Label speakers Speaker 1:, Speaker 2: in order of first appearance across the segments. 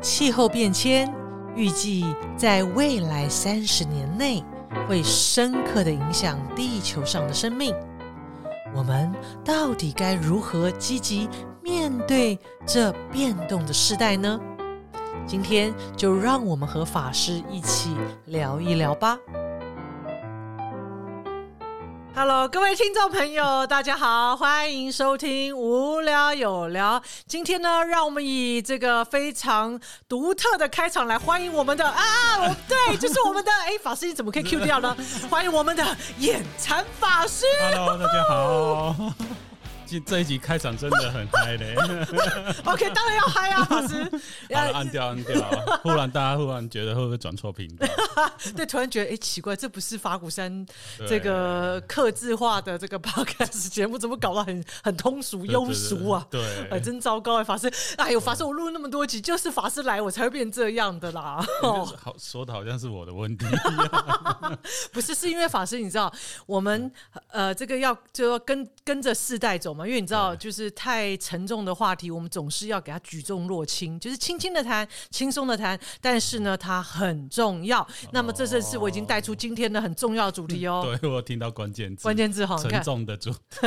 Speaker 1: 气候变迁预计在未来三十年内会深刻的影响地球上的生命。我们到底该如何积极面对这变动的时代呢？今天就让我们和法师一起聊一聊吧。Hello，各位听众朋友，大家好，欢迎收听无聊有聊。今天呢，让我们以这个非常独特的开场来欢迎我们的啊，对，就是我们的哎，法师你怎么可以 Q 掉呢？欢迎我们的眼馋法师。
Speaker 2: Hello，大家好。这这一集开场真的很嗨嘞。
Speaker 1: OK，当然要嗨啊，法师。
Speaker 2: 好了，按掉按掉。忽然大家忽然觉得会不会转错频道？
Speaker 1: 对，突然觉得哎、奇怪，这不是法鼓山这个刻字化的这个 podcast 节目，怎么搞得很很通俗庸俗啊？
Speaker 2: 对，
Speaker 1: 哎，真糟糕哎，法师！哎呦，法师，我录那么多集，就是法师来，我才会变这样的啦。哦，
Speaker 2: 好说的好像是我的问题。
Speaker 1: 不是，是因为法师，你知道，我们呃，这个要就要跟跟着世代走嘛，因为你知道，就是太沉重的话题，我们总是要给它举重若轻，就是轻轻的谈，轻松的谈，但是呢，它很重要。那么这正是我已经带出今天的很重要的主题哦。
Speaker 2: 对我有听到关键字，
Speaker 1: 关键字哈，你
Speaker 2: 沉
Speaker 1: 看，
Speaker 2: 重的主，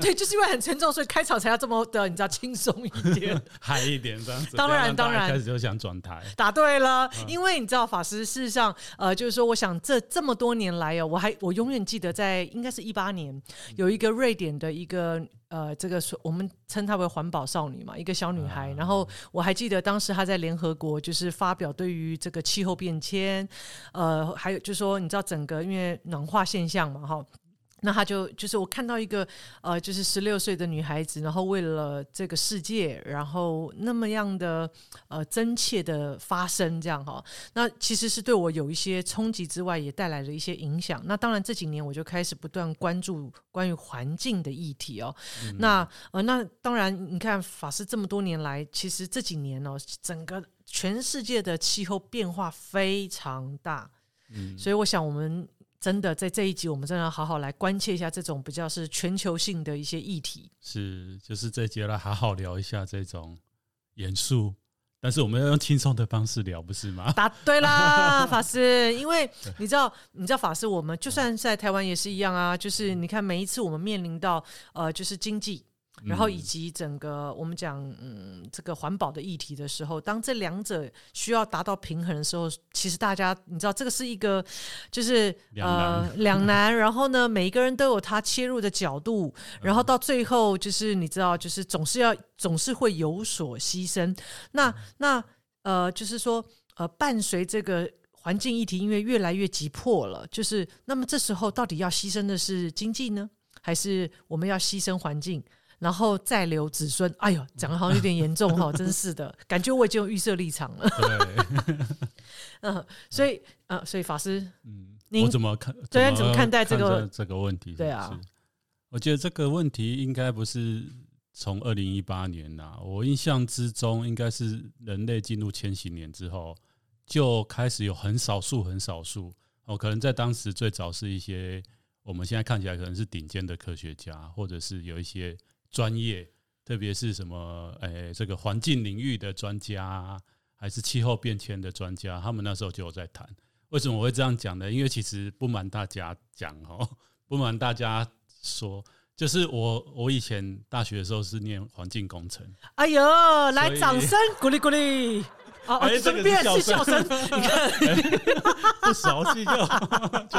Speaker 1: 对，就是因为很沉重，所以开场才要这么的，你知道轻松一点。
Speaker 2: 嗨一点这样子。
Speaker 1: 当然当然
Speaker 2: 一开始就想转台。
Speaker 1: 答对了，
Speaker 2: 嗯
Speaker 1: 因为你知道法师事实上，呃，就是说，我想这这么多年来哦，我还我永远记得在应该是一八年，有一个瑞典的一个呃，这个是我们称她为环保少女嘛，一个小女孩，然后我还记得当时她在联合国就是发表对于这个气候变迁，呃，还有就是说，你知道整个因为暖化现象嘛，哈。那他就就是我看到一个呃，就是十六岁的女孩子，然后为了这个世界，然后那么样的呃真切的发生，这样哈。那其实是对我有一些冲击之外，也带来了一些影响。那当然这几年我就开始不断关注关于环境的议题哦。那呃，那当然你看法师这么多年来，其实这几年哦，整个全世界的气候变化非常大，
Speaker 2: 嗯，
Speaker 1: 所以我想我们。真的，在这一集，我们真的要好好来关切一下这种比较是全球性的一些议题。
Speaker 2: 是，就是这一节来好好聊一下这种严肃，但是我们要用轻松的方式聊，不是吗？
Speaker 1: 答对啦，法师，因为你知道，你知道法师，我们就算在台湾也是一样啊，就是你看每一次我们面临到呃，就是经济。然后以及整个我们讲嗯这个环保的议题的时候，当这两者需要达到平衡的时候，其实大家你知道这个是一个就是呃两难，然后呢每一个人都有他切入的角度，然后到最后就是你知道就是总是要总是会有所牺牲。那那呃就是说呃伴随这个。环境议题因为越来越急迫了，就是那么这时候到底要牺牲的是经济呢，还是我们要牺牲环境？然后再留子孙，哎呦，讲的好像有点严重哈，真是的，感觉我已经有预设立场了。
Speaker 2: 对，
Speaker 1: 嗯，所以呃，所以法师，
Speaker 2: 嗯，
Speaker 1: 您
Speaker 2: 我怎么看？
Speaker 1: 对怎么看待这个
Speaker 2: 这这个问题？
Speaker 1: 对啊
Speaker 2: 是，我觉得这个问题应该不是从二零一八年呐，我印象之中应该是人类进入千禧年之后就开始有很少数很少数哦，可能在当时最早是一些我们现在看起来可能是顶尖的科学家，或者是有一些专业，特别是什么诶、这个环境领域的专家啊，还是气候变迁的专家，他们那时候就有在谈。为什么我会这样讲呢？因为其实不瞒大家讲哦，不瞒大家说，就是我我以前大学的时候是念环境工程，
Speaker 1: 哎呦，来掌声鼓励鼓励。哦，哦
Speaker 2: 哎这个是
Speaker 1: 笑
Speaker 2: 笑声
Speaker 1: 声，你看，
Speaker 2: 不熟悉就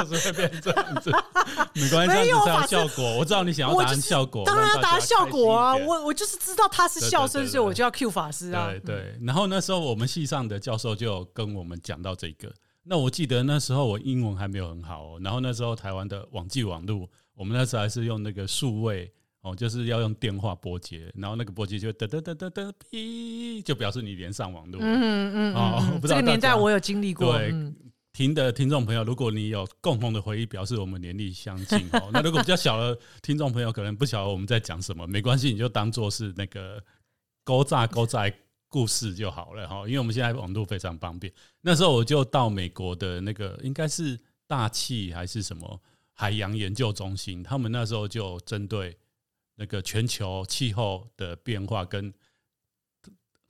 Speaker 2: 就是会变这样子，没关系，
Speaker 1: 没有
Speaker 2: 效果。我知道你想要达效果，
Speaker 1: 当然要达效果啊！我我就是知道他是笑声，所以我就要 Q 法师啊。
Speaker 2: 对对，然后那时候我们系上的教授就跟我们讲到这个。那我记得那时候我英文还没有很好哦，然后那时候台湾的网际网路，我们那时候还是用那个数位哦，就是要用电话拨接，然后那个拨接就嘚嘚嘚嘚嘚哔，就表示你连上网路。
Speaker 1: 嗯嗯嗯这个年代我有经历过。
Speaker 2: 对
Speaker 1: 嗯
Speaker 2: 听的听众朋友，如果你有共同的回忆，表示我们年龄相近哦。那如果比较小的听众朋友，可能不晓得我们在讲什么，没关系，你就当做是那个勾炸勾炸故事就好了哈。因为我们现在网络非常方便。那时候我就到美国的那个应该是大气还是什么海洋研究中心，他们那时候就针对那个全球气候的变化跟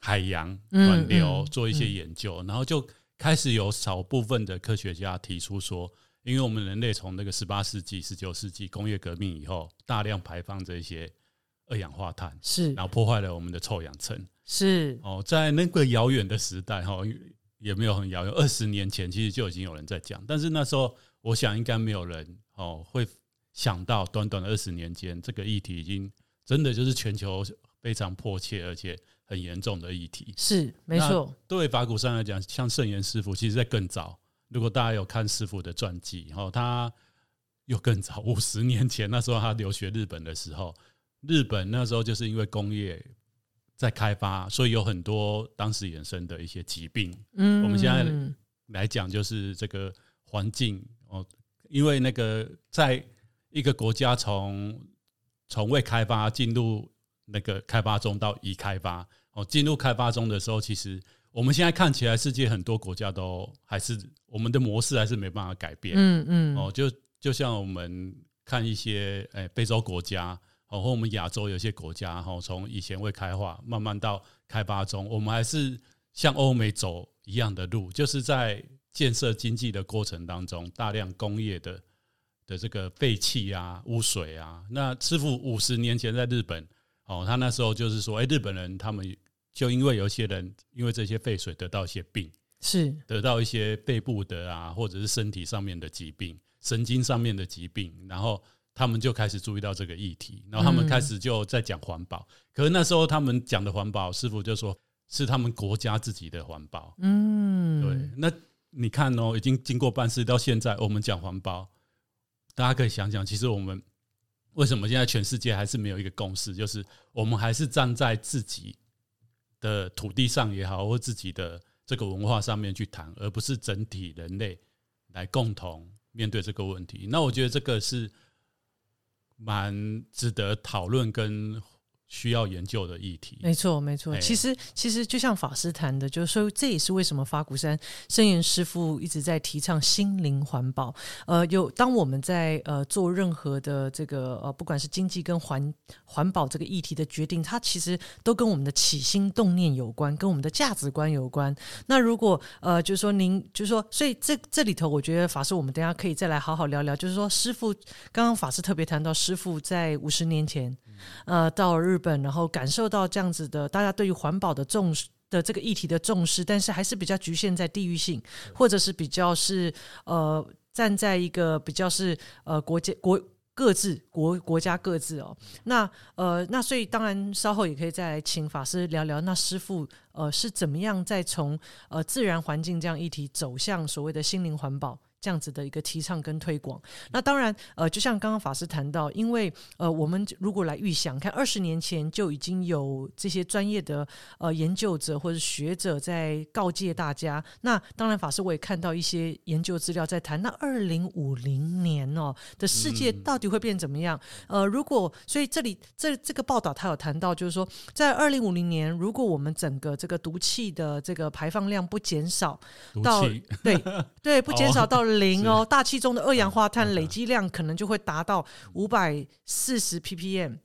Speaker 2: 海洋
Speaker 1: 嗯
Speaker 2: 暖流
Speaker 1: 嗯
Speaker 2: 做一些研究，然后就开始有少部分的科学家提出说，因为我们人类从那个十八世纪、十九世纪工业革命以后，大量排放这些二氧化碳，
Speaker 1: 是。
Speaker 2: 然后破坏了我们的臭氧层。
Speaker 1: 是。
Speaker 2: 哦，在那个遥远的时代，哈，也没有很遥远，二十年前其实就已经有人在讲，但是那时候我想应该没有人哦会想到，短短的二十年间，这个议题已经真的就是全球非常迫切而且很严重的议题。
Speaker 1: 是没错，
Speaker 2: 对法鼓山来讲，像圣严师傅，其实在更早，如果大家有看师傅的传记，哈，他又更早，五十年前那时候他留学日本的时候，日本那时候就是因为工业在开发，所以有很多当时衍生的一些疾病。
Speaker 1: 嗯，
Speaker 2: 我们现在来讲，就是这个环境哦，因为那个在一个国家从从未开发进入那个开发中到已开发哦，进入开发中的时候，其实我们现在看起来，世界很多国家都还是我们的模式还是没办法改变。
Speaker 1: 嗯嗯
Speaker 2: 哦，就就像我们看一些诶、非洲国家，哦，或我们亚洲有些国家，哈、从以前未开化慢慢到开发中，我们还是像欧美走一样的路，就是在建设经济的过程当中，大量工业的的这个废气啊、污水啊。那师傅五十年前在日本，哦，他那时候就是说，哎、日本人他们就因为有些人因为这些废水得到一些病。
Speaker 1: 是
Speaker 2: 得到一些背部的啊，或者是身体上面的疾病、神经上面的疾病，然后他们就开始注意到这个议题，然后他们开始就在讲环保。可是那时候他们讲的环保，师傅就说是他们国家自己的环保。
Speaker 1: 嗯
Speaker 2: 对，那你看哦，已经经过半世到现在，我们讲环保，大家可以想想，其实我们为什么现在全世界还是没有一个共识，就是我们还是站在自己的土地上也好，或自己的这个文化上面去谈，而不是整体人类来共同面对这个问题。那我觉得这个是蛮值得讨论跟需要研究的议题。
Speaker 1: 没错，没错。
Speaker 2: 哎
Speaker 1: 其实，其实就像法师谈的，就是说，这也是为什么法鼓山圣严师傅一直在提倡心灵环保。呃，有当我们在呃做任何的这个呃，不管是经济跟环环保这个议题的决定，它其实都跟我们的起心动念有关，跟我们的价值观有关。那如果呃，就是说您，就是说，所以这这里头，我觉得法师，我们等下可以再来好好聊聊。就是说，师傅刚刚法师特别谈到，师傅在五十年前，呃，到了日本，然后感受到这样子的大家对于环保的重视。的这个议题的重视，但是还是比较局限在地域性，或者是比较是呃站在一个比较是呃国家国各自国国家各自哦。那呃那所以当然稍后也可以再来请法师聊聊，那师傅呃是怎么样再从呃自然环境这样议题走向所谓的心灵环保。这样子的一个提倡跟推广，那当然，呃，就像刚刚法师谈到，因为呃，我们如果来预想，看二十年前就已经有这些专业的呃研究者或者学者在告诫大家。那当然，法师我也看到一些研究资料在谈，那二零五零年哦的世界到底会变怎么样？呃，如果所以这里这这个报道他有谈到，就是说在二零五零年，如果我们整个这个毒气的这个排放量不减少，
Speaker 2: 毒
Speaker 1: 到对对，不减少 到零哦，大气中的二氧化碳
Speaker 2: 嗯
Speaker 1: 累积量可能就会达到五百四十 ppm。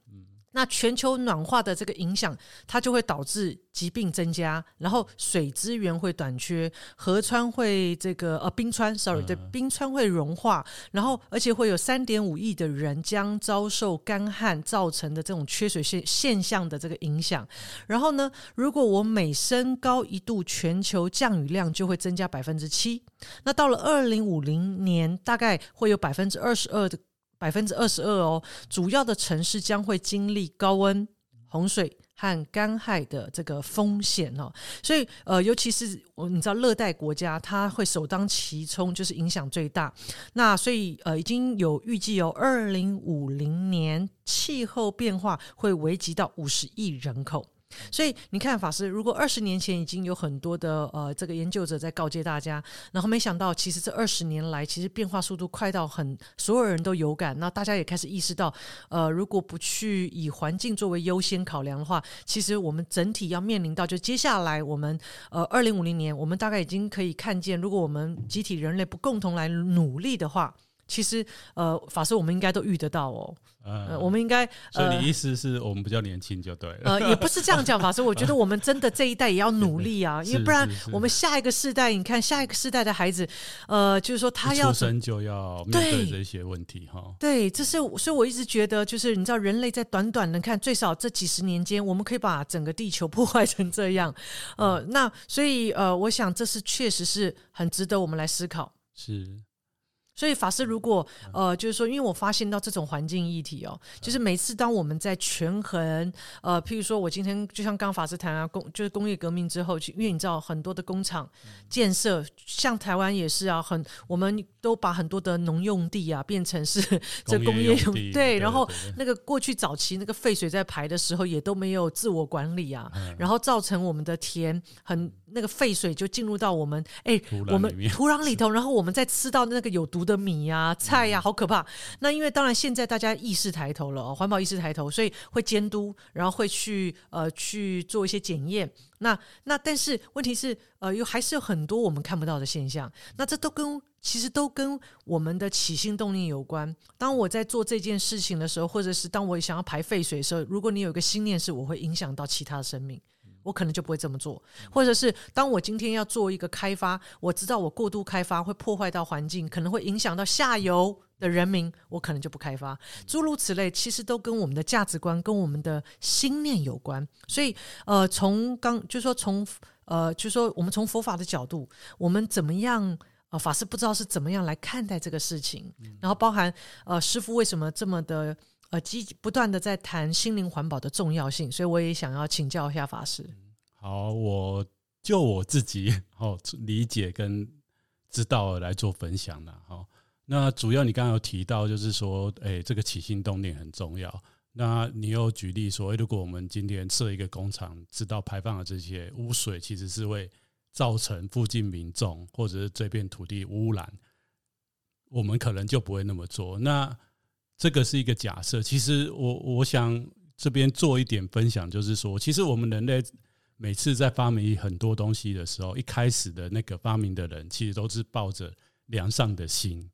Speaker 1: 那全球暖化的这个影响，它就会导致疾病增加，然后水资源会短缺，河川会这个呃冰川，sorry，对，
Speaker 2: 嗯
Speaker 1: 冰川会融化，然后而且会有三点五亿的人将遭受干旱造成的这种缺水现现象的这个影响。然后呢，如果我每升高一度，全球降雨量就会增加百分之七。那到了二零五零年，大概会有百分之二十二的百分之二十二哦，主要的城市将会经历高温、洪水和干旱的这个风险哦。所以呃，尤其是我你知道热带国家，它会首当其冲，就是影响最大。那所以呃，已经有预计有二零五零年气候变化会危及到五十亿人口。所以你看，法师，如果二十年前已经有很多的呃这个研究者在告诫大家，然后没想到，其实这二十年来，其实变化速度快到很所有人都有感，那大家也开始意识到，呃，如果不去以环境作为优先考量的话，其实我们整体要面临到，就接下来我们呃二零五零年，我们大概已经可以看见，如果我们集体人类不共同来努力的话。其实呃，法师我们应该都遇得到哦。呃，
Speaker 2: 呃，
Speaker 1: 我们应该呃
Speaker 2: 所以你意思是我们比较年轻就对了。
Speaker 1: 呃，也不是这样讲，法师，我觉得我们真的这一代也要努力啊，因为不然我们下一个世代，你看下一个世代的孩子，呃，就是说他要
Speaker 2: 出生就要面
Speaker 1: 对
Speaker 2: 对这些问题哈。
Speaker 1: 对，这是所以我一直觉得，就是你知道，人类在短短的看最少这几十年间，我们可以把整个地球破坏成这样，呃，那所以呃，我想这是确实是很值得我们来思考。
Speaker 2: 是，
Speaker 1: 所以法师，如果呃，就是说，因为我发现到这种环境议题哦，就是每次当我们在权衡，呃，譬如说我今天就像刚刚法师谈啊，工就是工业革命之后，因为你知道很多的工厂建设，像台湾也是啊，很我们都把很多的农用地啊变成是这工业用
Speaker 2: 用地，
Speaker 1: 对，然后那个过去早期那个废水在排的时候，也都没有自我管理啊，
Speaker 2: 嗯。
Speaker 1: 然后造成我们的田很那个废水就进入到我们哎
Speaker 2: 土
Speaker 1: 我们土壤里头，然后我们再吃到那个有毒的米呀、菜呀、好可怕。那因为当然现在大家意识抬头了哦，环保意识抬头，所以会监督，然后会去呃去做一些检验。那那但是问题是呃，有还是有很多我们看不到的现象。那这都跟其实都跟我们的起心动念有关。当我在做这件事情的时候，或者是当我想要排废水的时候，如果你有一个心念是我会影响到其他的生命。我可能就不会这么做，或者是当我今天要做一个开发，我知道我过度开发会破坏到环境，可能会影响到下游的人民，我可能就不开发。诸如此类，其实都跟我们的价值观、跟我们的心念有关。所以，呃，从刚就说从呃，就说我们从佛法的角度，我们怎么样？呃，法师不知道是怎么样来看待这个事情，然后包含呃，师傅为什么这么的呃积不断的在谈心灵环保的重要性，所以我也想要请教一下法师。
Speaker 2: 好，我就我自己哦理解跟知道来做分享了哈。那主要你刚刚有提到，就是说，哎、这个起心动念很重要。那你又举例说，如果我们今天设一个工厂，知道排放的这些污水其实是会造成附近民众或者是这片土地污染，我们可能就不会那么做。那这个是一个假设。其实我我想这边做一点分享，就是说，其实我们人类每次在发明很多东西的时候，一开始的那个发明的人，其实都是抱着良善的心。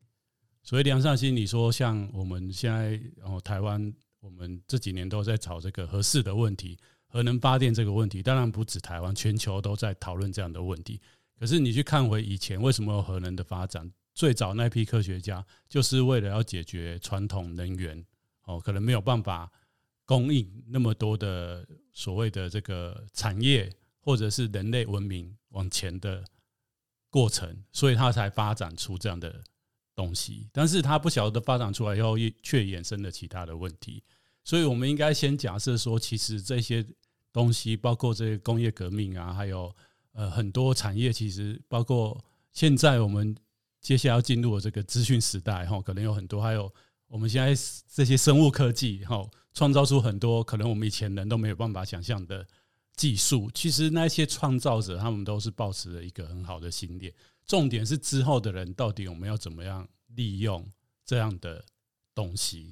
Speaker 2: 所以良善心，你说像我们现在哦，台湾我们这几年都在吵这个核适的问题，核能发电这个问题，当然不止台湾，全球都在讨论这样的问题。可是你去看回以前，为什么有核能的发展？最早那批科学家就是为了要解决传统能源哦，可能没有办法供应那么多的所谓的这个产业或者是人类文明往前的过程，所以他才发展出这样的东西。但是他不晓得发展出来以后，却衍生了其他的问题。所以我们应该先假设说，其实这些东西，包括这些工业革命啊，还有呃很多产业，其实包括现在我们接下来要进入的这个资讯时代哈，可能有很多，还有我们现在这些生物科技哈，创造出很多可能我们以前人都没有办法想象的技术。其实那些创造者，他们都是保持了一个很好的心念。重点是之后的人到底我们要怎么样利用这样的东西。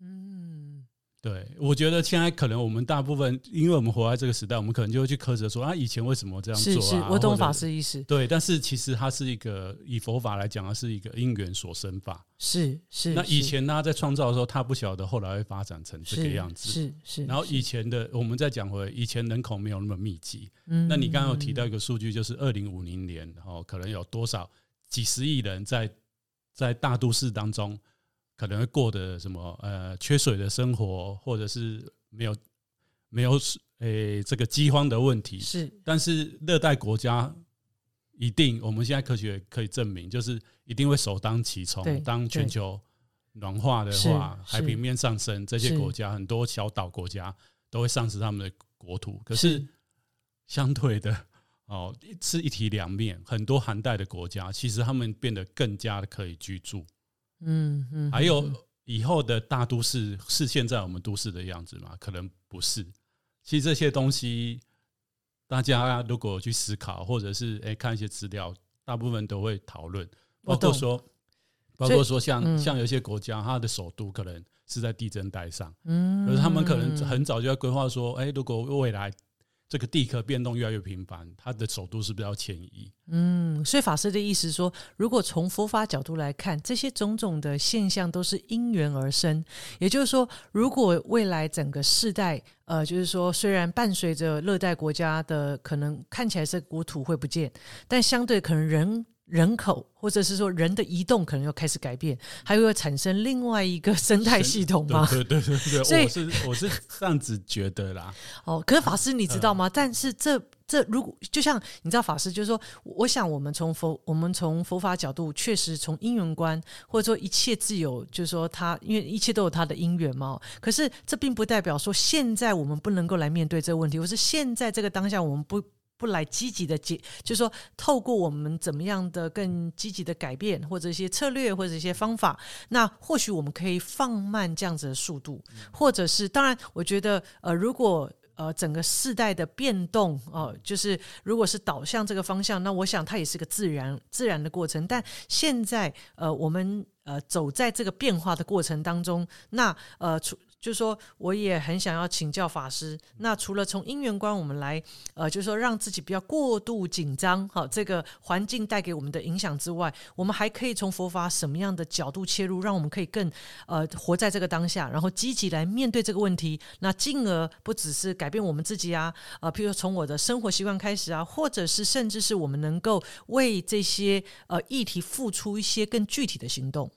Speaker 1: 嗯，
Speaker 2: 对，我觉得现在可能我们大部分，因为我们活在这个时代，我们可能就会去苛责说啊，以前为什么这样做、啊？
Speaker 1: 是是，我懂法师意思，
Speaker 2: 对，但是其实它是一个以佛法来讲，它是一个因缘所生法。
Speaker 1: 是是。
Speaker 2: 那以前他在创造的时候，他不晓得后来会发展成这个
Speaker 1: 是
Speaker 2: 样子。
Speaker 1: 是是。
Speaker 2: 然后以前的，我们再讲回以前人口没有那么密集。
Speaker 1: 嗯
Speaker 2: 那你刚刚有提到一个数据，就是二零五零年，然哦，可能有多少几十亿人在在大都市当中，可能会过的什么呃缺水的生活，或者是没有没有诶、这个饥荒的问题。
Speaker 1: 是
Speaker 2: 但是热带国家一定，我们现在科学可以证明，就是一定会首当其冲
Speaker 1: 对。
Speaker 2: 当全球暖化的
Speaker 1: 是
Speaker 2: 话，海平面上升，这些
Speaker 1: 是
Speaker 2: 国家很多小岛国家都会丧失他们的国土。可是
Speaker 1: 是
Speaker 2: 相对的，哦，是一体两面。很多寒带的国家，其实他们变得更加的可以居住。
Speaker 1: 嗯嗯，
Speaker 2: 还有
Speaker 1: 嗯
Speaker 2: 以后的大都市是现在我们都市的样子吗？可能不是。其实这些东西，大家如果去思考，或者是诶看一些资料，大部分都会讨论，包括说，包括说像
Speaker 1: 嗯。
Speaker 2: 像有些国家，它的首都可能是在地震带上，
Speaker 1: 嗯，
Speaker 2: 可是他们可能很早就要规划说，哎，如果未来这个地壳变动越来越频繁，它的首都是不是要迁移？
Speaker 1: 嗯，所以法师的意思说，如果从佛法角度来看，这些种种的现象都是因缘而生。也就是说，如果未来整个世代，呃，就是说，虽然伴随着热带国家的可能看起来是国土会不见，但相对可能人。人口，或者是说人的移动，可能要开始改变，还会产生另外一个生态系统吗？
Speaker 2: 对对对对，所以我是我是这样子觉得啦。
Speaker 1: 哦，可是法师你知道吗？但是这这如果就像你知道，法师就是说，我想我们从佛我们从佛法角度，确实从因缘观，或者说一切自有，就是说他因为一切都有他的因缘嘛。可是这并不代表说现在我们不能够来面对这个问题，或是现在这个当下我们不。不来积极的解，就是说，透过我们怎么样的更积极的改变，或者一些策略，或者一些方法，那或许我们可以放慢这样子的速度，或者是，当然，我觉得，呃，如果呃整个世代的变动，哦，就是如果是导向这个方向，那我想它也是个自然自然的过程。但现在，呃，我们呃走在这个变化的过程当中，那呃除。就是说，我也很想要请教法师。那除了从因缘观我们来，呃，就是说让自己不要过度紧张，哈，这个环境带给我们的影响之外，我们还可以从佛法什么样的角度切入，让我们可以更呃活在这个当下，然后积极来面对这个问题。那进而不只是改变我们自己啊，呃，譬如从我的生活习惯开始啊，或者是甚至是我们能够为这些呃议题付出一些更具体的行动。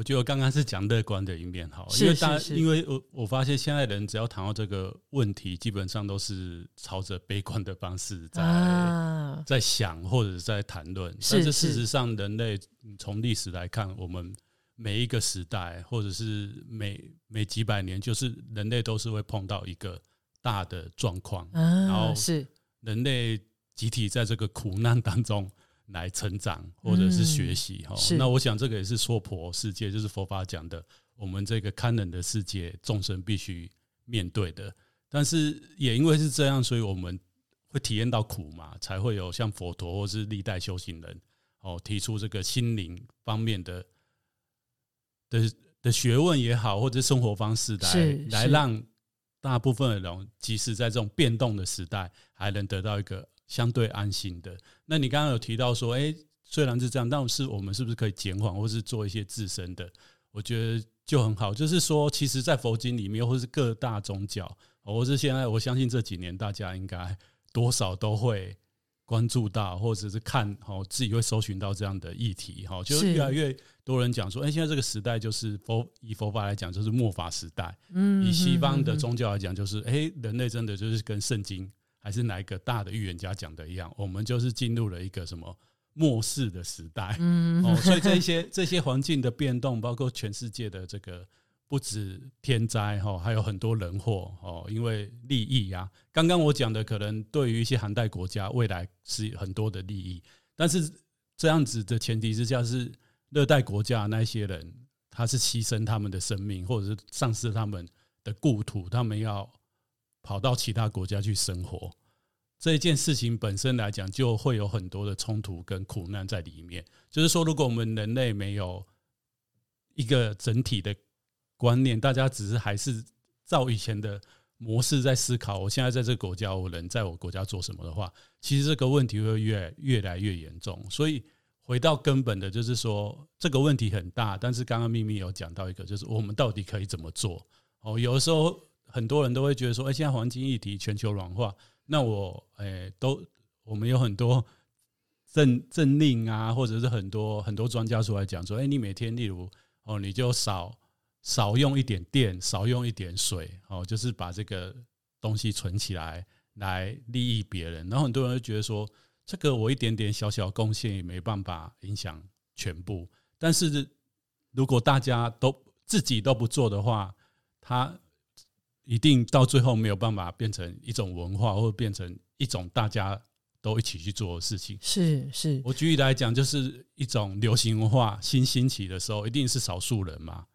Speaker 2: 我觉得刚刚是讲乐观的一面哈，因为大因为我我发现现在人只要谈到这个问题，基本上都是朝着悲观的方式在在想或者在谈论。但是事实上，人类从历史来看，我们每一个时代或者是每每几百年，就是人类都是会碰到一个大的状况，然后
Speaker 1: 是
Speaker 2: 人类集体在这个苦难当中。来成长或者是学习哈，那我想这个也是娑婆世界，就是佛法讲的，我们这个堪忍的世界，众生必须面对的。但是也因为是这样，所以我们会体验到苦嘛，才会有像佛陀或是历代修行人哦提出这个心灵方面的的的学问也好，或者生活方式来来让大部分的人，即使在这种变动的时代，还能得到一个。相对安心的。那你刚刚有提到说，哎，虽然是这样，但是我们是不是可以减缓，或是做一些自身的？我觉得就很好。就是说，其实，在佛经里面，或是各大宗教，或是现在，我相信这几年大家应该多少都会关注到，或者是看，哦，自己会搜寻到这样的议题，哈，就是越来越多人讲说，哎，现在这个时代就是佛以佛法来讲，就是末法时代。嗯，以西方的宗教来讲，就是哎，人类真的就是跟圣经。还是哪一个大的预言家讲的一样，我们就是进入了一个什么末世的时代。嗯，哦，所以这些 这些环境的变动，包括全世界的这个不止天灾哈，还有很多人祸哦，因为利益呀。刚刚我讲的可能对于一些寒带国家未来是很多的利益，但是这样子的前提之下是热带国家那些人，他是牺牲他们的生命，或者是丧失他们的故土，他们要。跑到其他国家去生活，这件事情本身来讲，就会有很多的冲突跟苦难在里面。就是说，如果我们人类没有一个整体的观念，大家只是还是照以前的模式在思考，我现在在这个国家，我能在我国家做什么的话，其实这个问题会越越来越严重。所以回到根本的，就是说这个问题很大。但是刚刚秘密有讲到一个，就是我们到底可以怎么做？哦，有的时候。很多人都会觉得说，哎，现在环境议题、全球暖化，那我，哎，都我们有很多政政令啊，或者是很多很多专家出来讲说，哎，你每天例如哦，你就少少用一点电，少用一点水，哦，就是把这个东西存起来来利益别人。然后很多人会觉得说，这个我一点点小小贡献也没办法影响全部。但是如果大家都自己都不做的话，他。一定到最后没有办法变成一种文化，或者变成一种大家都一起去做的事情。
Speaker 1: 是是，
Speaker 2: 我举例来讲，就是一种流行文化新兴起的时候，一定是少数人嘛。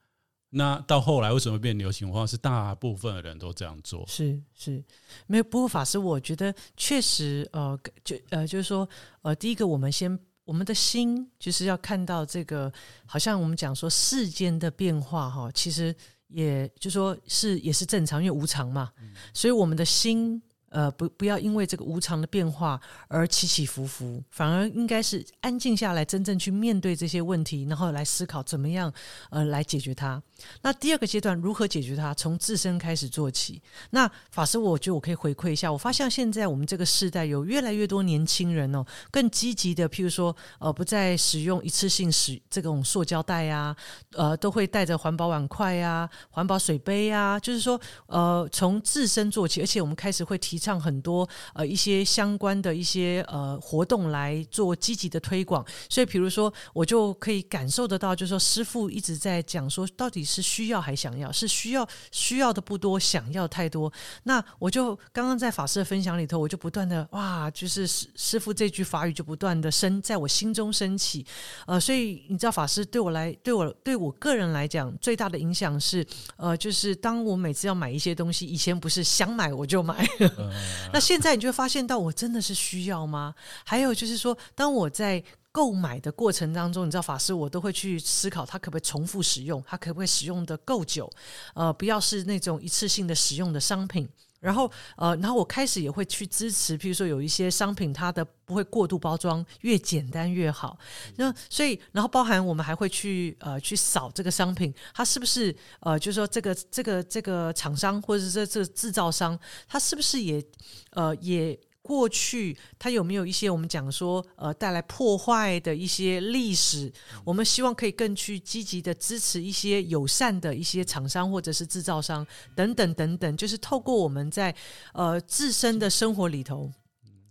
Speaker 2: 那到后来为什么变流行文化？是大部分的人都这样做。
Speaker 1: 是是，没有。不过法师，我觉得确实，呃，就呃，就是说，呃，第一个，我们先我们的心就是要看到这个，好像我们讲说世间的变化，哈，其实。也就说是也是正常，因为无常嘛，所以我们的心呃不不要因为这个无常的变化而起起伏伏，反而应该是安静下来，真正去面对这些问题，然后来思考怎么样呃来解决它。那第二个阶段如何解决它？从自身开始做起。那法师，我觉得我可以回馈一下，我发现现在我们这个时代有越来越多年轻人哦，更积极的，譬如说呃不再使用一次性使这种塑胶袋啊，呃都会带着环保碗筷啊、环保水杯啊，就是说呃从自身做起，而且我们开始会提倡很多呃一些相关的一些呃活动来做积极的推广。所以比如说，我就可以感受得到，就是说师傅一直在讲说，到底是需要还想要？是需要需要的不多，想要太多。那我就刚刚在法师的分享里头，我就不断的哇，就是师师傅这句法语就不断的升在我心中升起。呃，所以你知道，法师对我来，对我对我个人来讲，最大的影响是，呃，就是当我每次要买一些东西，以前不是想买我就买，那现在你就会发现到，我真的是需要吗？还有就是说，当我在购买的过程当中，你知道法师，我都会去思考，它可不可以重复使用，它可不可以使用的够久，呃，不要是那种一次性的使用的商品。然后，呃，然后我开始也会去支持，譬如说有一些商品，它的不会过度包装，越简单越好。那所以，然后包含我们还会去呃去扫这个商品，它是不是呃，就是说这个这个这个厂商或者是这这制造商，它是不是也呃也。过去它有没有一些我们讲说呃带来破坏的一些历史？我们希望可以更去积极的支持一些友善的一些厂商或者是制造商等等等等，就是透过我们在呃自身的生活里头。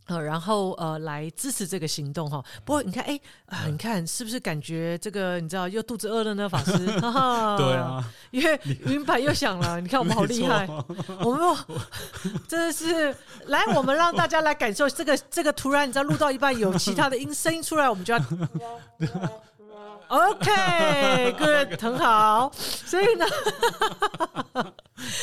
Speaker 1: 呃，然后呃，来支持这个行动哈。不过你看，哎啊，你看是不是感觉这个你知道又肚子饿了呢？法师，
Speaker 2: 对啊，
Speaker 1: 因为云牌又响了。你看我们好厉害，我们真的是来，我们让大家来感受这个这个。突然你知道录到一半有其他的音声音出来，我们就要。OK，Good，很好。所以呢，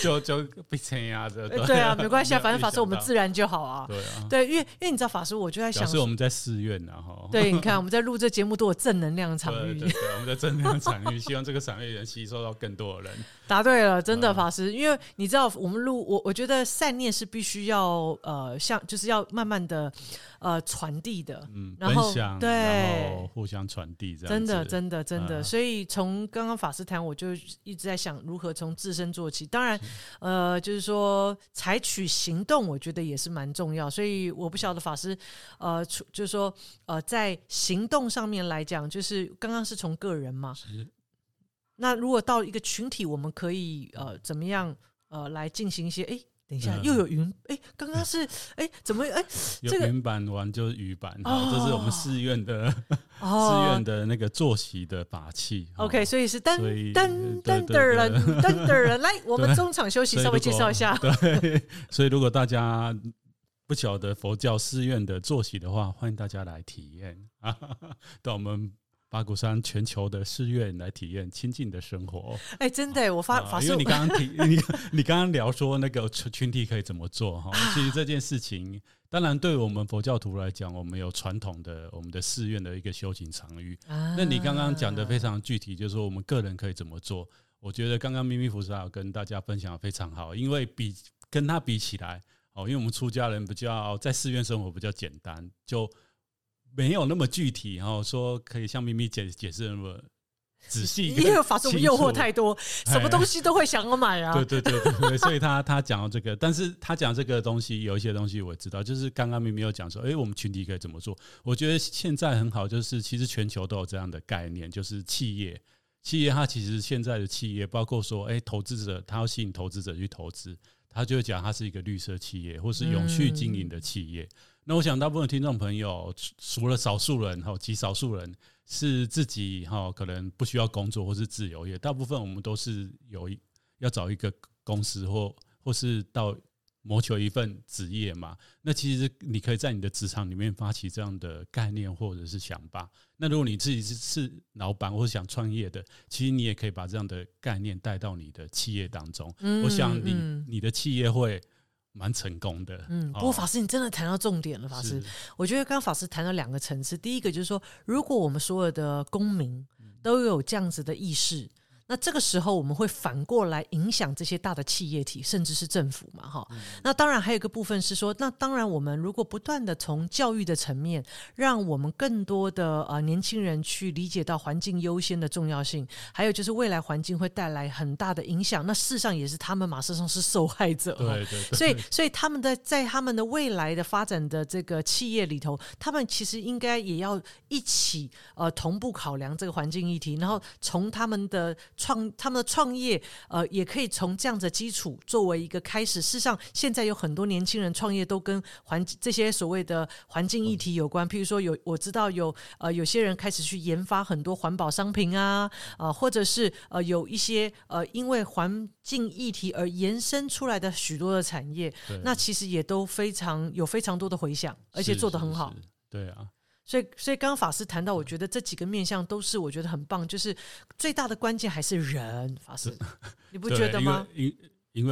Speaker 2: 就就被承压着。
Speaker 1: 对啊，没关系啊，反正法师我们自然就好啊。
Speaker 2: 对啊，
Speaker 1: 对，因为因为你知道法师，我就在想，
Speaker 2: 是我们在寺院呢哈。
Speaker 1: 对，你看我们在录这节目都有正能量场域。
Speaker 2: 对，我们在正能量场域，希望这个场域能吸收到更多的人。
Speaker 1: 答对了，真的法师，因为你知道我们录我，我觉得善念是必须要呃，像就是要慢慢的呃传递的，
Speaker 2: 嗯，
Speaker 1: 然后
Speaker 2: 对，然后互相传递，这样
Speaker 1: 真的真的真的。所以从刚刚法师谈，我就一直在想如何从自身做起。当然，呃，就是说采取行动，我觉得也是蛮重要。所以我不晓得法师，呃，就是说呃，在行动上面来讲，就是刚刚是从个人嘛。那如果到一个群体，我们可以呃怎么样呃来进行一些？哎，等一下又有云，哎，刚刚是哎怎么哎？
Speaker 2: 有云板完就是鱼板，好，这是我们寺院的寺院的那个坐席的法器。
Speaker 1: OK，所以是噔噔噔的人噔的人来，我们中场休息，稍微介绍一下。
Speaker 2: 对，所以如果大家不晓得佛教寺院的坐席的话，欢迎大家来体验啊，到我们。八股山全球的寺院来体验清净的生活。
Speaker 1: 哎，真的，我发发
Speaker 2: 因为你刚刚提 你你刚刚聊说那个群群体可以怎么做哈？其实这件事情，当然对我们佛教徒来讲，我们有传统的我们的寺院的一个修行场域。那你刚刚讲的非常具体，就是说我们个人可以怎么做？我觉得刚刚咪咪菩萨跟大家分享的非常好，因为比跟他比起来，哦，因为我们出家人比较在寺院生活比较简单，就。没有那么具体，然后说可以像咪咪解解释那么仔细，
Speaker 1: 因为法师我们诱惑太多，什么东西都会想要买啊。
Speaker 2: 对对对对，所以他他讲到这个，但是他讲这个东西有一些东西我知道，就是刚刚咪咪有讲说，哎，我们群体可以怎么做？我觉得现在很好，就是其实全球都有这样的概念，就是企业企业它其实现在的企业，包括说，哎，投资者他要吸引投资者去投资，他就会讲它是一个绿色企业，或是永续经营的企业。那我想，大部分听众朋友，除了少数人哈，极少数人是自己哈，可能不需要工作或是自由业，大部分我们都是有要找一个公司或或是到谋求一份职业嘛。那其实你可以在你的职场里面发起这样的概念或者是想法。那如果你自己是是老板或者想创业的，其实你也可以把这样的概念带到你的企业当中。我想你你的企业会。蛮成功的，
Speaker 1: 嗯，不过法师，你真的谈到重点了，法师。我觉得刚刚法师谈到两个层次，第一个就是说，如果我们所有的公民都有这样子的意识。那这个时候我们会反过来影响这些大的企业体，甚至是政府嘛，哈。那当然还有一个部分是说，那当然我们如果不断的从教育的层面，让我们更多的呃年轻人去理解到环境优先的重要性，还有就是未来环境会带来很大的影响，那事实上也是他们马上是受害者，
Speaker 2: 对对。
Speaker 1: 所以所以他们的在他们的未来的发展的这个企业里头，他们其实应该也要一起呃同步考量这个环境议题，然后从他们的。创他们的创业，呃，也可以从这样的基础作为一个开始。事实上，现在有很多年轻人创业都跟环这些所谓的环境议题有关。譬如说，有我知道有呃有些人开始去研发很多环保商品啊，啊，或者是呃有一些呃因为环境议题而延伸出来的许多的产业，那其实也都非常有非常多的回响，而且做得很好。
Speaker 2: 对啊。
Speaker 1: 所以，所以刚刚法师谈到，我觉得这几个面向都是我觉得很棒，就是最大的关键还是人。法师，你不觉得吗？
Speaker 2: 因为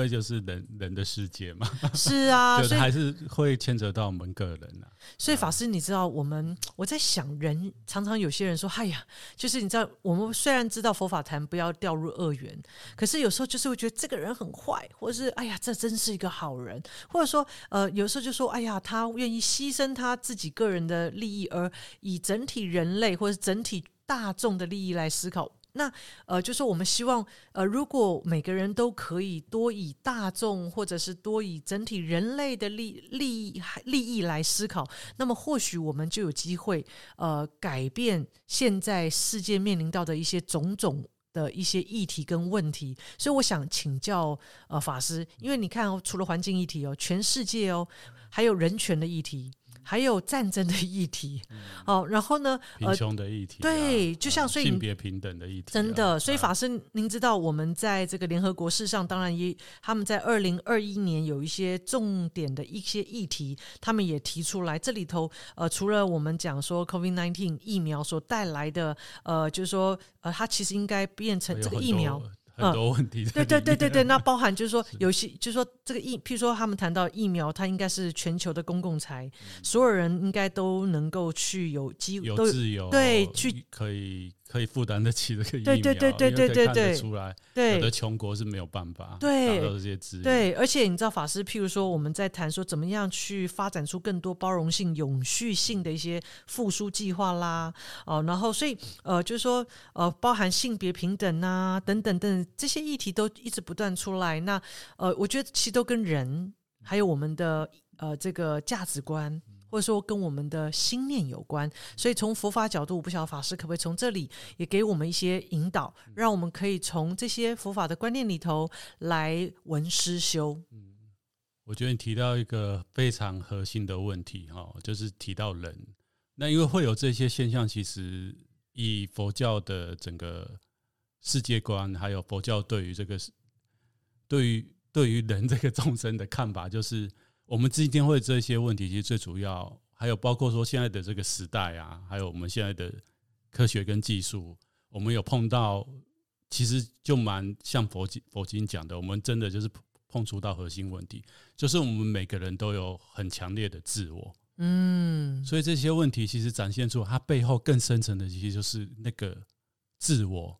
Speaker 2: 就是人人的世界嘛，
Speaker 1: 是啊，
Speaker 2: 所以还是会牵扯到我们个人呐。
Speaker 1: 所以法师，你知道，我们我在想，人常常有些人说：“哎呀，就是你知道，我们虽然知道佛法谈不要掉入恶缘，可是有时候就是会觉得这个人很坏，或者是哎呀，这真是一个好人，或者说呃，有时候就说哎呀，他愿意牺牲他自己个人的利益，而以整体人类或者整体大众的利益来思考。”那呃，就说我们希望呃，如果每个人都可以多以大众或者是多以整体人类的利利益利益来思考，那么或许我们就有机会呃，改变现在世界面临到的一些种种的一些议题跟问题。所以我想请教呃法师，因为你看哦，除了环境议题哦，全世界哦，还有人权的议题。还有战争的议题，哦，然后呢？
Speaker 2: 贫穷的议题，
Speaker 1: 对，就像所以
Speaker 2: 性别平等的议题，
Speaker 1: 真的。所以法师，您知道我们在这个联合国事上，当然也他们在二零二一年有一些重点的一些议题，他们也提出来。这里头，呃，除了我们讲说 COVID nineteen 疫苗所带来的，呃，就是说，呃，它其实应该变成这个疫苗。
Speaker 2: 很多问题，
Speaker 1: 对对对对对，那包含就是说，有些就是说，这个疫，譬如说，他们谈到疫苗，它应该是全球的公共财，所有人应该都能够去有机
Speaker 2: 有自由，
Speaker 1: 对，去
Speaker 2: 可以。可以负担得起这个疫
Speaker 1: 苗，对对对对对对对，
Speaker 2: 出来，
Speaker 1: 对，
Speaker 2: 有的穷国是没有办法
Speaker 1: 对
Speaker 2: 到这些资源。
Speaker 1: 对，而且你知道，法师，譬如说，我们在谈说怎么样去发展出更多包容性、永续性的一些复苏计划啦，哦，然后所以呃，就是说呃，包含性别平等啊，等等等这些议题都一直不断出来。那呃，我觉得其实都跟人还有我们的呃这个价值观。或者说跟我们的心念有关，所以从佛法角度，我不晓得法师可不可以从这里也给我们一些引导，让我们可以从这些佛法的观念里头来闻思修。
Speaker 2: 嗯，我觉得你提到一个非常核心的问题哈，就是提到人。那因为会有这些现象，其实以佛教的整个世界观，还有佛教对于这个对于对于人这个众生的看法，就是。我们今天会这些问题，其实最主要还有包括说现在的这个时代啊，还有我们现在的科学跟技术，我们有碰到，其实就蛮像佛经佛经讲的，我们真的就是碰触到核心问题，就是我们每个人都有很强烈的自我，嗯，所以这些问题其实展现出它背后更深层的，其实就是那个自我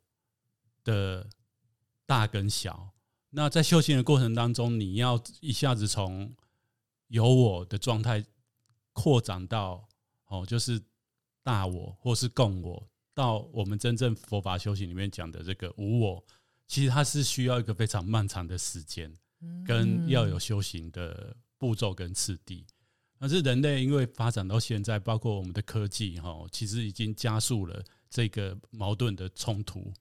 Speaker 2: 的大跟小。那在修行的过程当中，你要一下子从有我的状态扩展到哦，就是大我或是共我，到我们真正佛法修行里面讲的这个无我，其实它是需要一个非常漫长的时间，跟要有修行的步骤跟次第。但是人类因为发展到现在，包括我们的科技哈，其实已经加速了这个矛盾的冲突。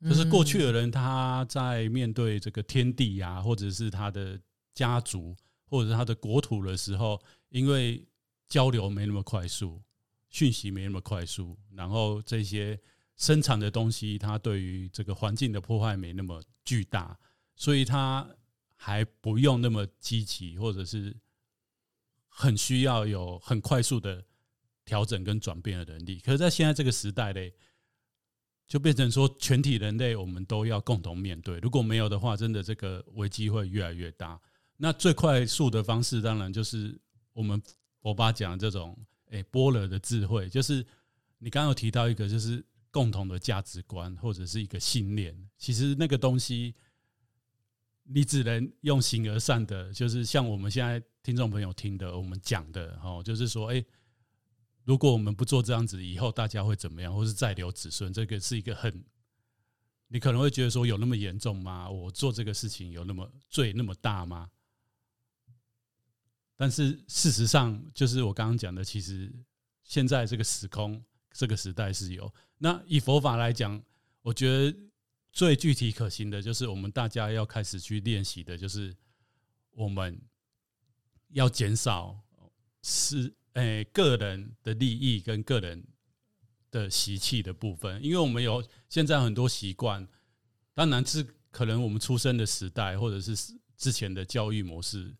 Speaker 2: 就是过去的人他在面对这个天地呀，或者是他的家族。或者是他的国土的时候，因为交流没那么快速，讯息没那么快速，然后这些生产的东西，它对于这个环境的破坏没那么巨大，所以它还不用那么积极，或者是很需要有很快速的调整跟转变的能力。可是，在现在这个时代嘞，就变成说全体人类我们都要共同面对，如果没有的话，真的这个危机会越来越大。那最快速的方式，当然就是我们佛法讲这种诶般若的智慧，就是你刚刚有提到一个，就是共同的价值观或者是一个信念。其实那个东西，你只能用形而上的，就是像我们现在听众朋友听的，我们讲的哦，就是说，哎，如果我们不做这样子，以后大家会怎么样，或是再留子孙？这个是一个很，你可能会觉得说，有那么严重吗？我做这个事情有那么罪那么大吗？但是事实上，就是我刚刚讲的，其实现在这个时空、这个时代是有。那以佛法来讲，我觉得最具体可行的就是我们大家要开始去练习的，就是我们要减少是诶个人的利益跟个人的习气的部分，因为我们有现在很多习惯，当然是可能我们出生的时代或者是之前的教育模式。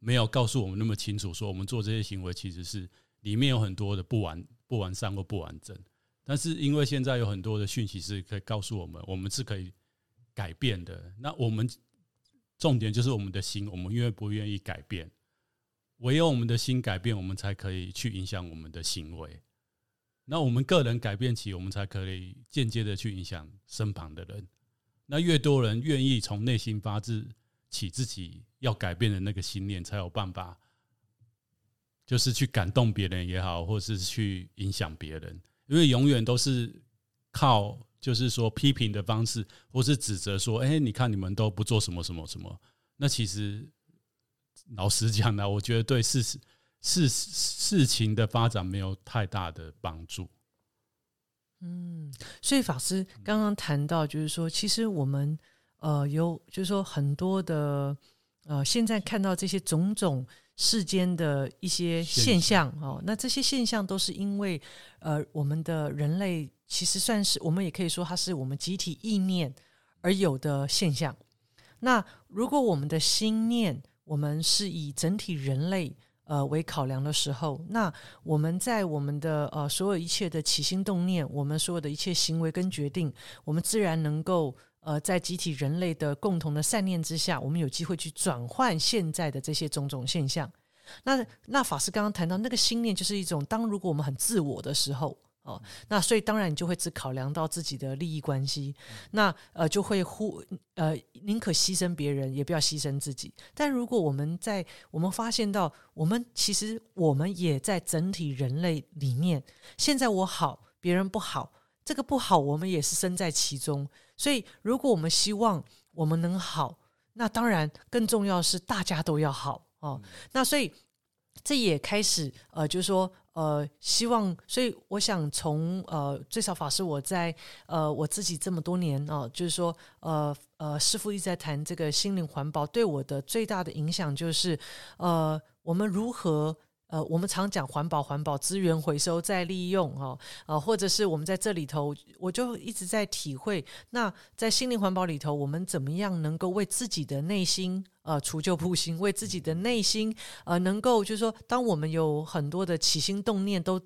Speaker 2: 没有告诉我们那么清楚，说我们做这些行为其实是里面有很多的不完不完善或不完整。但是因为现在有很多的讯息是可以告诉我们，我们是可以改变的。那我们重点就是我们的心，我们愿不愿意改变？唯有我们的心改变，我们才可以去影响我们的行为。那我们个人改变起，我们才可以间接的去影响身旁的人。那越多人愿意从内心发自。起自己要改变的那个心念，才有办法，就是去感动别人也好，或是去影响别人。因为永远都是靠，就是说批评的方式，或是指责说：“哎，你看你们都不做什么什么什么。”那其实老实讲呢，我觉得对事实事事情的发展没有太大的帮助。
Speaker 1: 嗯，所以法师刚刚谈到，就是说，其实我们。呃，有就是说很多的呃，现在看到这些种种世间的一些现象哦，那这些现象都是因为呃，我们的人类其实算是我们也可以说它是我们集体意念而有的现象。那如果我们的心念，我们是以整体人类呃为考量的时候，那我们在我们的呃所有一切的起心动念，我们所有的一切行为跟决定，我们自然能够。呃，在集体人类的共同的善念之下，我们有机会去转换现在的这些种种现象。那那法师刚刚谈到那个心念，就是一种当如果我们很自我的时候，哦，那所以当然你就会只考量到自己的利益关系，那呃就会忽呃宁可牺牲别人，也不要牺牲自己。但如果我们在我们发现到，我们其实我们也在整体人类里面，现在我好，别人不好，这个不好，我们也是身在其中。所以，如果我们希望我们能好，那当然更重要是大家都要好哦。那所以这也开始呃，就是说呃，希望。所以我想从呃，最少法师我在呃我自己这么多年哦，就是说呃呃，师傅一直在谈这个心灵环保，对我的最大的影响就是呃，我们如何。呃，我们常讲环保，环保资源回收再利用，哈，呃，或者是我们在这里头，我就一直在体会。那在心灵环保里头，我们怎么样能够为自己的内心呃除旧布新，为自己的内心呃能够就是说，当我们有很多的起心动念都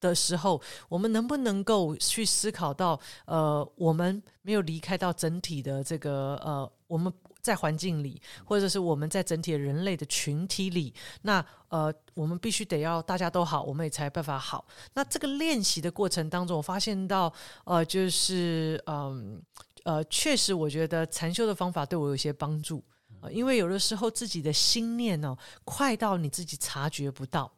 Speaker 1: 的时候，我们能不能够去思考到，呃，我们没有离开到整体的这个呃，我们。在环境里，或者是我们在整体人类的群体里，那呃，我们必须得要大家都好，我们也才办法好。那这个练习的过程当中，我发现到呃，就是嗯呃，确实我觉得禅修的方法对我有些帮助啊，因为有的时候自己的心念呢，快到你自己察觉不到。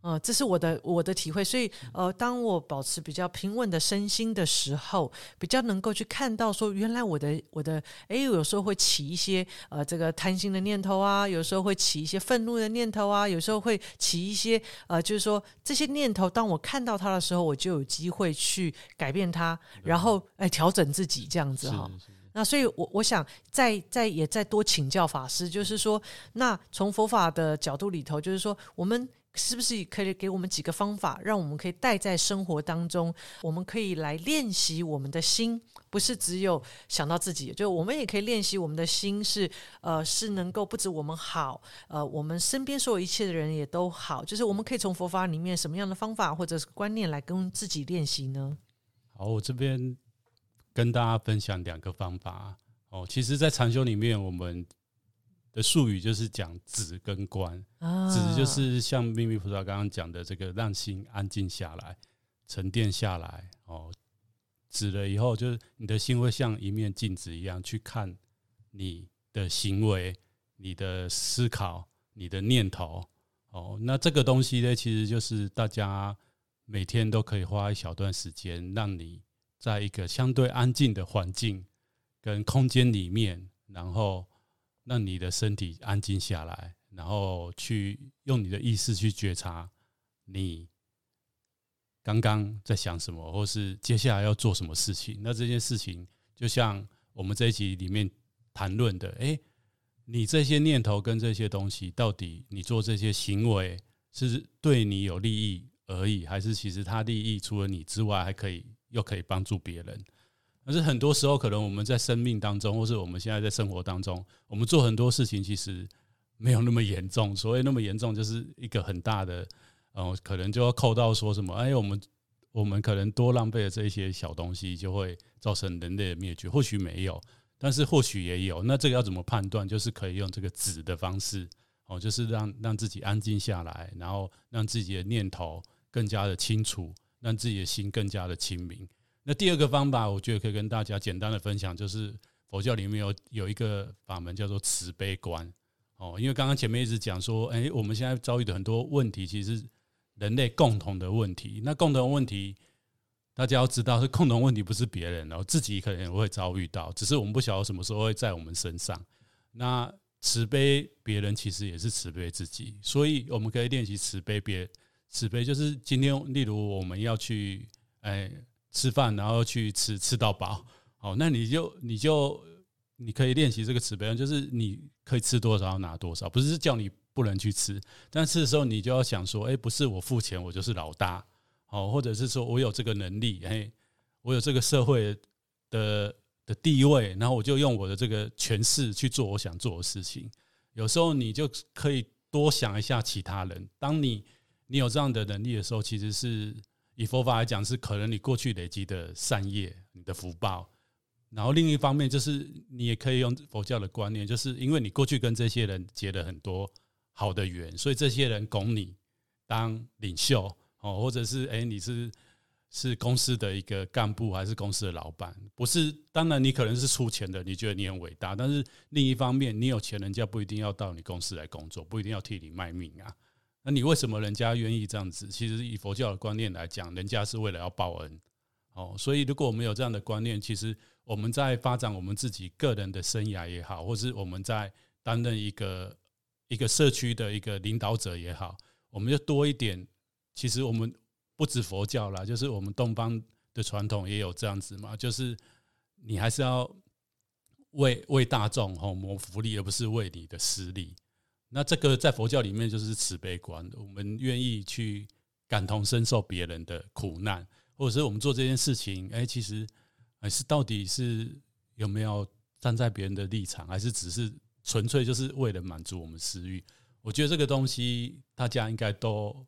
Speaker 1: 呃，这是我的我的体会，所以呃，当我保持比较平稳的身心的时候，比较能够去看到说，原来我的我的，哎，有时候会起一些呃这个贪心的念头啊，有时候会起一些愤怒的念头啊，有时候会起一些呃，就是说这些念头，当我看到它的时候，我就有机会去改变它，然后哎调整自己这样子哈。那所以，我我想再再也再多请教法师，就是说，那从佛法的角度里头，就是说我们。是不是可以给我们几个方法，让我们可以带在生活当中？我们可以来练习我们的心，不是只有想到自己，就我们也可以练习我们的心，是呃，是能够不止我们好，呃，我们身边所有一切的人也都好。就是我们可以从佛法里面什么样的方法或者是观念来跟自己练习呢？
Speaker 2: 好，我这边跟大家分享两个方法哦。其实，在禅修里面，我们的术语就是讲止跟观，止就是像秘密菩萨刚刚讲的这个，让心安静下来、沉淀下来哦，止了以后，就是你的心会像一面镜子一样去看你的行为、你的思考、你的念头。哦，那这个东西呢，其实就是大家每天都可以花一小段时间，让你在一个相对安静的环境跟空间里面，然后让你的身体安静下来，然后去用你的意识去觉察你。刚刚在想什么，或是接下来要做什么事情？那这件事情就像我们这一集里面谈论的，诶，你这些念头跟这些东西，到底你做这些行为是对你有利益而已，还是其实它利益除了你之外，还可以又可以帮助别人？可是很多时候，可能我们在生命当中，或是我们现在在生活当中，我们做很多事情其实没有那么严重。所谓那么严重，就是一个很大的。哦，可能就要扣到说什么？哎，我们我们可能多浪费了这一些小东西，就会造成人类的灭绝。或许没有，但是或许也有。那这个要怎么判断？就是可以用这个止的方式，哦，就是让让自己安静下来，然后让自己的念头更加的清楚，让自己的心更加的清明。那第二个方法，我觉得可以跟大家简单的分享，就是佛教里面有有一个法门叫做慈悲观。哦，因为刚刚前面一直讲说，哎，我们现在遭遇的很多问题，其实。人类共同的问题，那共同问题，大家要知道是共同问题，不是别人哦，自己可能也会遭遇到，只是我们不晓得什么时候会在我们身上。那慈悲别人，其实也是慈悲自己，所以我们可以练习慈悲别慈悲，就是今天，例如我们要去哎吃饭，然后去吃吃到饱，好，那你就你就你可以练习这个慈悲，就是你可以吃多少拿多少，不是叫你。不能去吃，但吃的时候你就要想说，哎，不是我付钱，我就是老大，好，或者是说我有这个能力，哎，我有这个社会的的地位，然后我就用我的这个权势去做我想做的事情。有时候你就可以多想一下其他人。当你你有这样的能力的时候，其实是以佛法来讲，是可能你过去累积的善业，你的福报。然后另一方面，就是你也可以用佛教的观念，就是因为你过去跟这些人结了很多。好的缘，所以这些人拱你当领袖哦，或者是哎，你是是公司的一个干部，还是公司的老板？不是，当然你可能是出钱的，你觉得你很伟大，但是另一方面，你有钱，人家不一定要到你公司来工作，不一定要替你卖命啊。那你为什么人家愿意这样子？其实以佛教的观念来讲，人家是为了要报恩哦。所以如果我们有这样的观念，其实我们在发展我们自己个人的生涯也好，或是我们在担任一个。一个社区的一个领导者也好，我们就多一点。其实我们不止佛教啦，就是我们东方的传统也有这样子嘛。就是你还是要为为大众吼谋福利，而不是为你的私利。那这个在佛教里面就是慈悲观，我们愿意去感同身受别人的苦难，或者是我们做这件事情，哎，其实还是到底是有没有站在别人的立场，还是只是。纯粹就是为了满足我们私欲，我觉得这个东西大家应该都，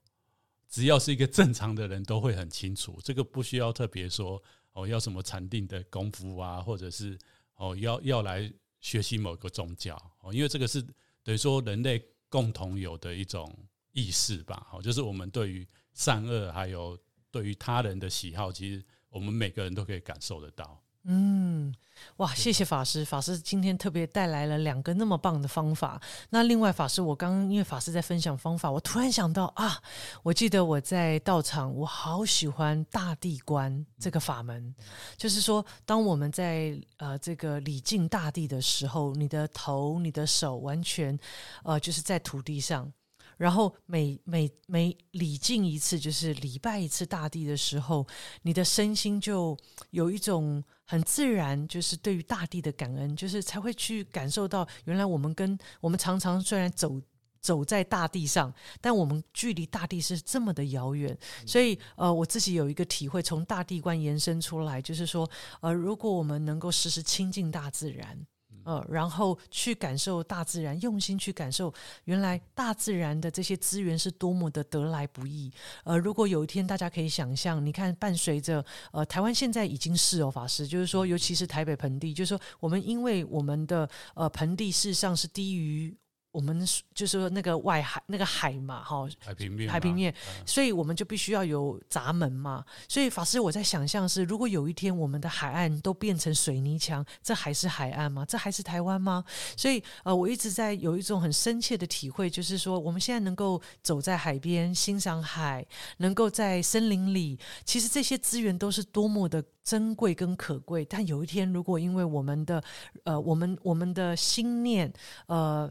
Speaker 2: 只要是一个正常的人都会很清楚，这个不需要特别说哦，要什么禅定的功夫啊，或者是哦要要来学习某个宗教哦，因为这个是所以说人类共同有的一种意识吧，好，就是我们对于善恶还有对于他人的喜好，其实我们每个人都可以感受得到。
Speaker 1: 嗯，哇，谢谢法师，法师今天特别带来了两个那么棒的方法。那另外，法师，我刚刚因为法师在分享方法，我突然想到啊，我记得我在道场，我好喜欢大地观这个法门，就是说，当我们在呃这个礼敬大地的时候，你的头、你的手完全呃就是在土地上。然后每每每礼敬一次，就是礼拜一次大地的时候，你的身心就有一种很自然，就是对于大地的感恩，就是才会去感受到，原来我们跟我们常常虽然走走在大地上，但我们距离大地是这么的遥远。所以，呃，我自己有一个体会，从大地观延伸出来，就是说，呃，如果我们能够时时亲近大自然。呃，然后去感受大自然，用心去感受，原来大自然的这些资源是多么的得来不易。呃，如果有一天大家可以想象，你看，伴随着呃，台湾现在已经是哦，法师，就是说，尤其是台北盆地，就是说，我们因为我们的呃盆地事实上是低于我们就是说那个外海那个海嘛，哈，
Speaker 2: 海平面，
Speaker 1: 海平面，所以我们就必须要有闸门嘛。所以法师，我在想象是，如果有一天我们的海岸都变成水泥墙，这还是海岸吗？这还是台湾吗？所以，呃，我一直在有一种很深切的体会，就是说，我们现在能够走在海边欣赏海，能够在森林里，其实这些资源都是多么的珍贵跟可贵。但有一天，如果因为我们的，呃，我们我们的心念，呃。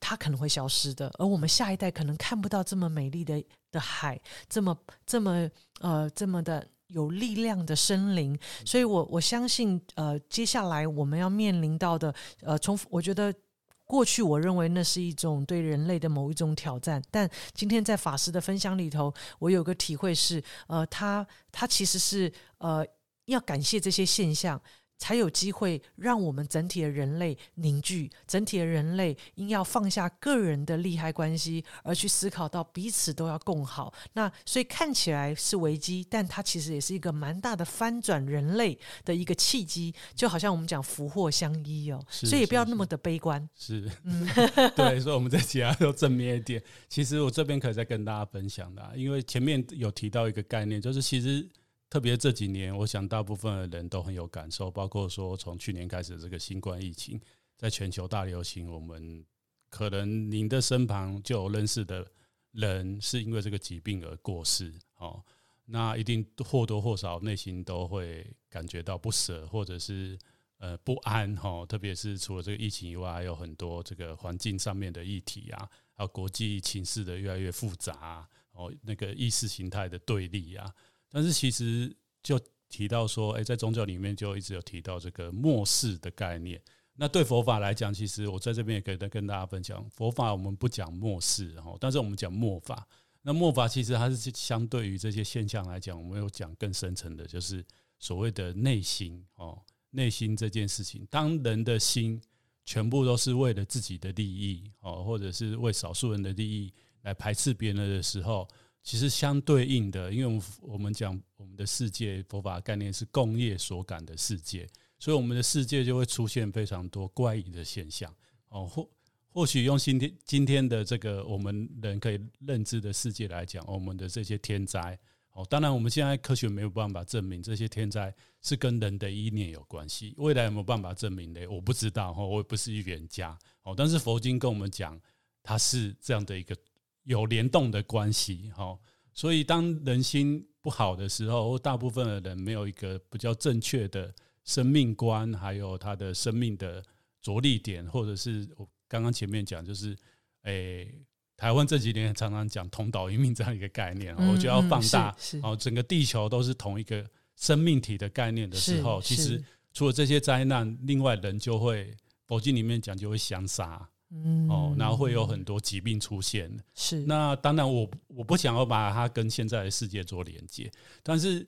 Speaker 1: 它可能会消失的，而我们下一代可能看不到这么美丽的的海，这么这么呃这么的有力量的森林。所以，我我相信，呃，接下来我们要面临到的，呃，从我觉得过去我认为那是一种对人类的某一种挑战，但今天在法师的分享里头，我有个体会是，呃，他他其实是呃要感谢这些现象。才有机会让我们整体的人类凝聚，整体的人类应要放下个人的利害关系，而去思考到彼此都要共好。那所以看起来是危机，但它其实也是一个蛮大的翻转人类的一个契机。就好像我们讲福祸相依哦，所以也不要那么的悲观。
Speaker 2: 是，嗯，对，所以我们在其他都正面一点。其实我这边可以再跟大家分享的，因为前面有提到一个概念，就是其实。特别这几年，我想大部分的人都很有感受，包括说从去年开始这个新冠疫情在全球大流行，我们可能您的身旁就有认识的人是因为这个疾病而过世，哦，那一定或多或少内心都会感觉到不舍，或者是呃不安，哈，特别是除了这个疫情以外，还有很多这个环境上面的议题啊，还有国际情势的越来越复杂，哦，那个意识形态的对立啊。但是其实就提到说，哎，在宗教里面就一直有提到这个末世的概念。那对佛法来讲，其实我在这边也可以跟跟大家分享，佛法我们不讲末世，然后但是我们讲末法。那末法其实它是相对于这些现象来讲，我们有讲更深层的，就是所谓的内心哦，内心这件事情。当人的心全部都是为了自己的利益哦，或者是为少数人的利益来排斥别人的时候。其实相对应的，因为我们我们讲我们的世界佛法概念是共业所感的世界，所以我们的世界就会出现非常多怪异的现象。哦，或或许用今天今天的这个我们人可以认知的世界来讲，我们的这些天灾，哦，当然我们现在科学没有办法证明这些天灾是跟人的意念有关系，未来有没有办法证明呢？我不知道哈，我也不是预言家哦，但是佛经跟我们讲，它是这样的一个。有联动的关系，哈，所以当人心不好的时候，大部分的人没有一个比较正确的生命观，还有他的生命的着力点，或者是我刚刚前面讲，就是，诶，台湾这几年常常讲同岛一命这样一个概念，我就要放大，哦，整个地球都是同一个生命体的概念的时候，其实除了这些灾难，另外人就会佛经里面讲就会相杀。嗯，哦，然后会有很多疾病出现。
Speaker 1: 是，
Speaker 2: 那当然，我我不想要把它跟现在的世界做连接。但是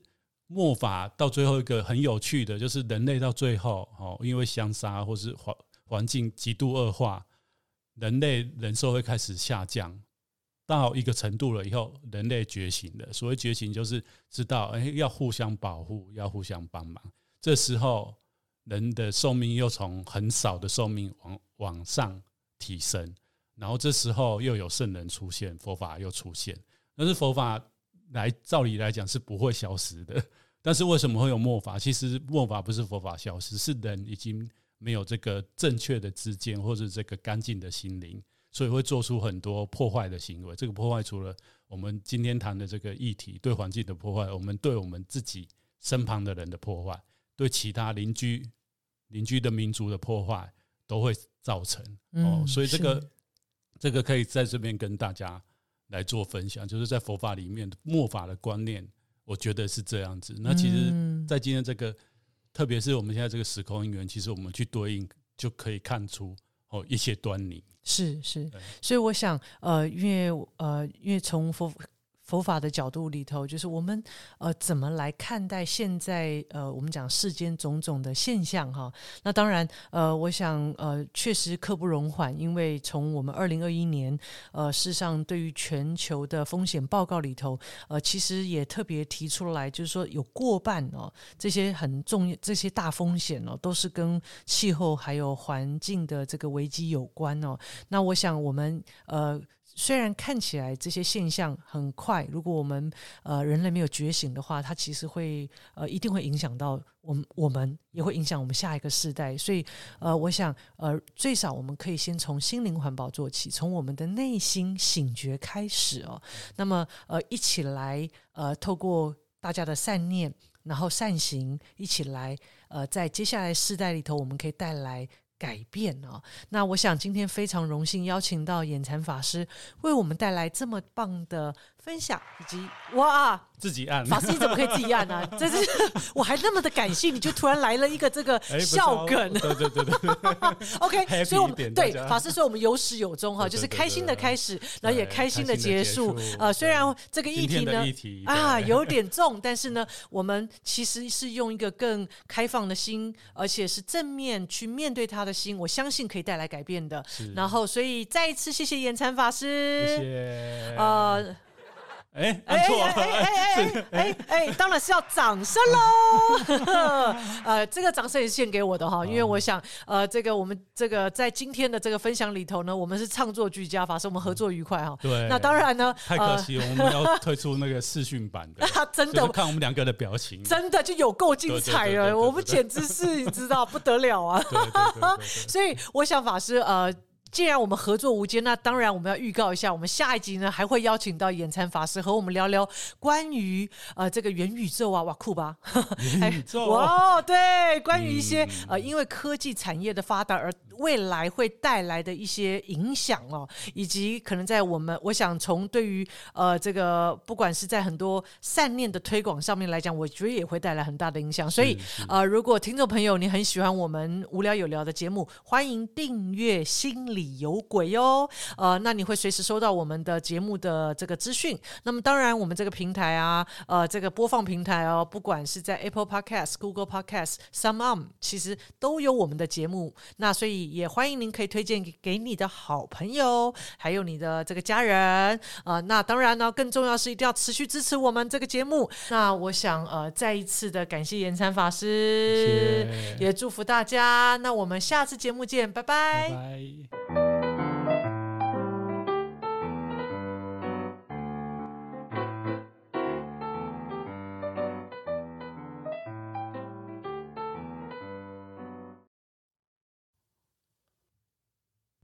Speaker 2: 末法到最后一个很有趣的，就是人类到最后，哦，因为相杀或是环环境极度恶化，人类人寿会开始下降到一个程度了以后，人类觉醒了。所谓觉醒，就是知道，哎，要互相保护，要互相帮忙。这时候，人的寿命又从很少的寿命往往上。提升，然后这时候又有圣人出现，佛法又出现。但是佛法来，照理来讲是不会消失的。但是为什么会有末法？其实末法不是佛法消失，是人已经没有这个正确的知见，或者这个干净的心灵，所以会做出很多破坏的行为。这个破坏除了我们今天谈的这个议题对环境的破坏，我们对我们自己身旁的人的破坏，对其他邻居邻居的民族的破坏。都会造成哦，所以这个这个可以在这边跟大家来做分享，就是在佛法里面末法的观念，我觉得是这样子。那其实，在今天这个，特别是我们现在这个时空因缘，其实我们去对应就可以看出哦一些端倪。
Speaker 1: 是是，所以我想呃，因为呃，因为从佛。佛法的角度里头，就是我们呃怎么来看待现在呃我们讲世间种种的现象哈。那当然呃，我想呃确实刻不容缓，因为从我们二零二一年呃事实上对于全球的风险报告里头呃其实也特别提出来，就是说有过半哦这些很重要这些大风险哦都是跟气候还有环境的这个危机有关哦。那我想我们呃。虽然看起来这些现象很快，如果我们呃人类没有觉醒的话，它其实会呃一定会影响到我们，我们也会影响我们下一个世代。所以呃，我想呃最少我们可以先从心灵环保做起，从我们的内心醒觉开始哦。那么呃一起来呃透过大家的善念，然后善行，一起来呃在接下来世代里头，我们可以带来。改变哦，那我想今天非常荣幸邀请到眼禅法师为我们带来这么棒的分享，以及哇。
Speaker 2: 自己按
Speaker 1: 法师，你怎么可以自己按呢？这是我还那么的感性，你就突然来了一个这个笑梗。
Speaker 2: 对对对对。
Speaker 1: OK，所以我们对法师说我们有始有终哈，就是开心的开始，然后也开心的结束。呃，虽然这个议题呢啊有点重，但是呢，我们其实是用一个更开放的心，而且是正面去面对他的心，我相信可以带来改变的。然后，所以再一次谢谢延禅法师。
Speaker 2: 谢谢。
Speaker 1: 呃。
Speaker 2: 哎哎哎
Speaker 1: 哎哎哎哎，当然是要掌声喽！呃，这个掌声也是献给我的哈，因为我想，呃，这个我们这个在今天的这个分享里头呢，我们是唱作俱佳，法师我们合作愉快哈。
Speaker 2: 对，
Speaker 1: 那当然呢，
Speaker 2: 太可惜，我们要推出那个视讯版的，
Speaker 1: 真的
Speaker 2: 看我们两个的表情，
Speaker 1: 真的就有够精彩了，我们简直是你知道不得了啊！所以我想法师呃。既然我们合作无间，那当然我们要预告一下，我们下一集呢还会邀请到眼禅法师和我们聊聊关于呃这个元宇宙啊，哇酷吧？
Speaker 2: 元宇宙
Speaker 1: 哇，对，关于一些呃因为科技产业的发达而未来会带来的一些影响哦，以及可能在我们我想从对于呃这个不管是在很多善念的推广上面来讲，我觉得也会带来很大的影响。所以呃，如果听众朋友你很喜欢我们无聊有聊的节目，欢迎订阅心。里有鬼哟，呃，那你会随时收到我们的节目的这个资讯。那么当然，我们这个平台啊，呃，这个播放平台哦，不管是在 Apple Podcast、Google Podcast、Some On，其实都有我们的节目。那所以也欢迎您可以推荐给你的好朋友，还有你的这个家人。呃，那当然呢，更重要是一定要持续支持我们这个节目。那我想呃，再一次的感谢延禅法师，也祝福大家。那我们下次节目见，拜拜。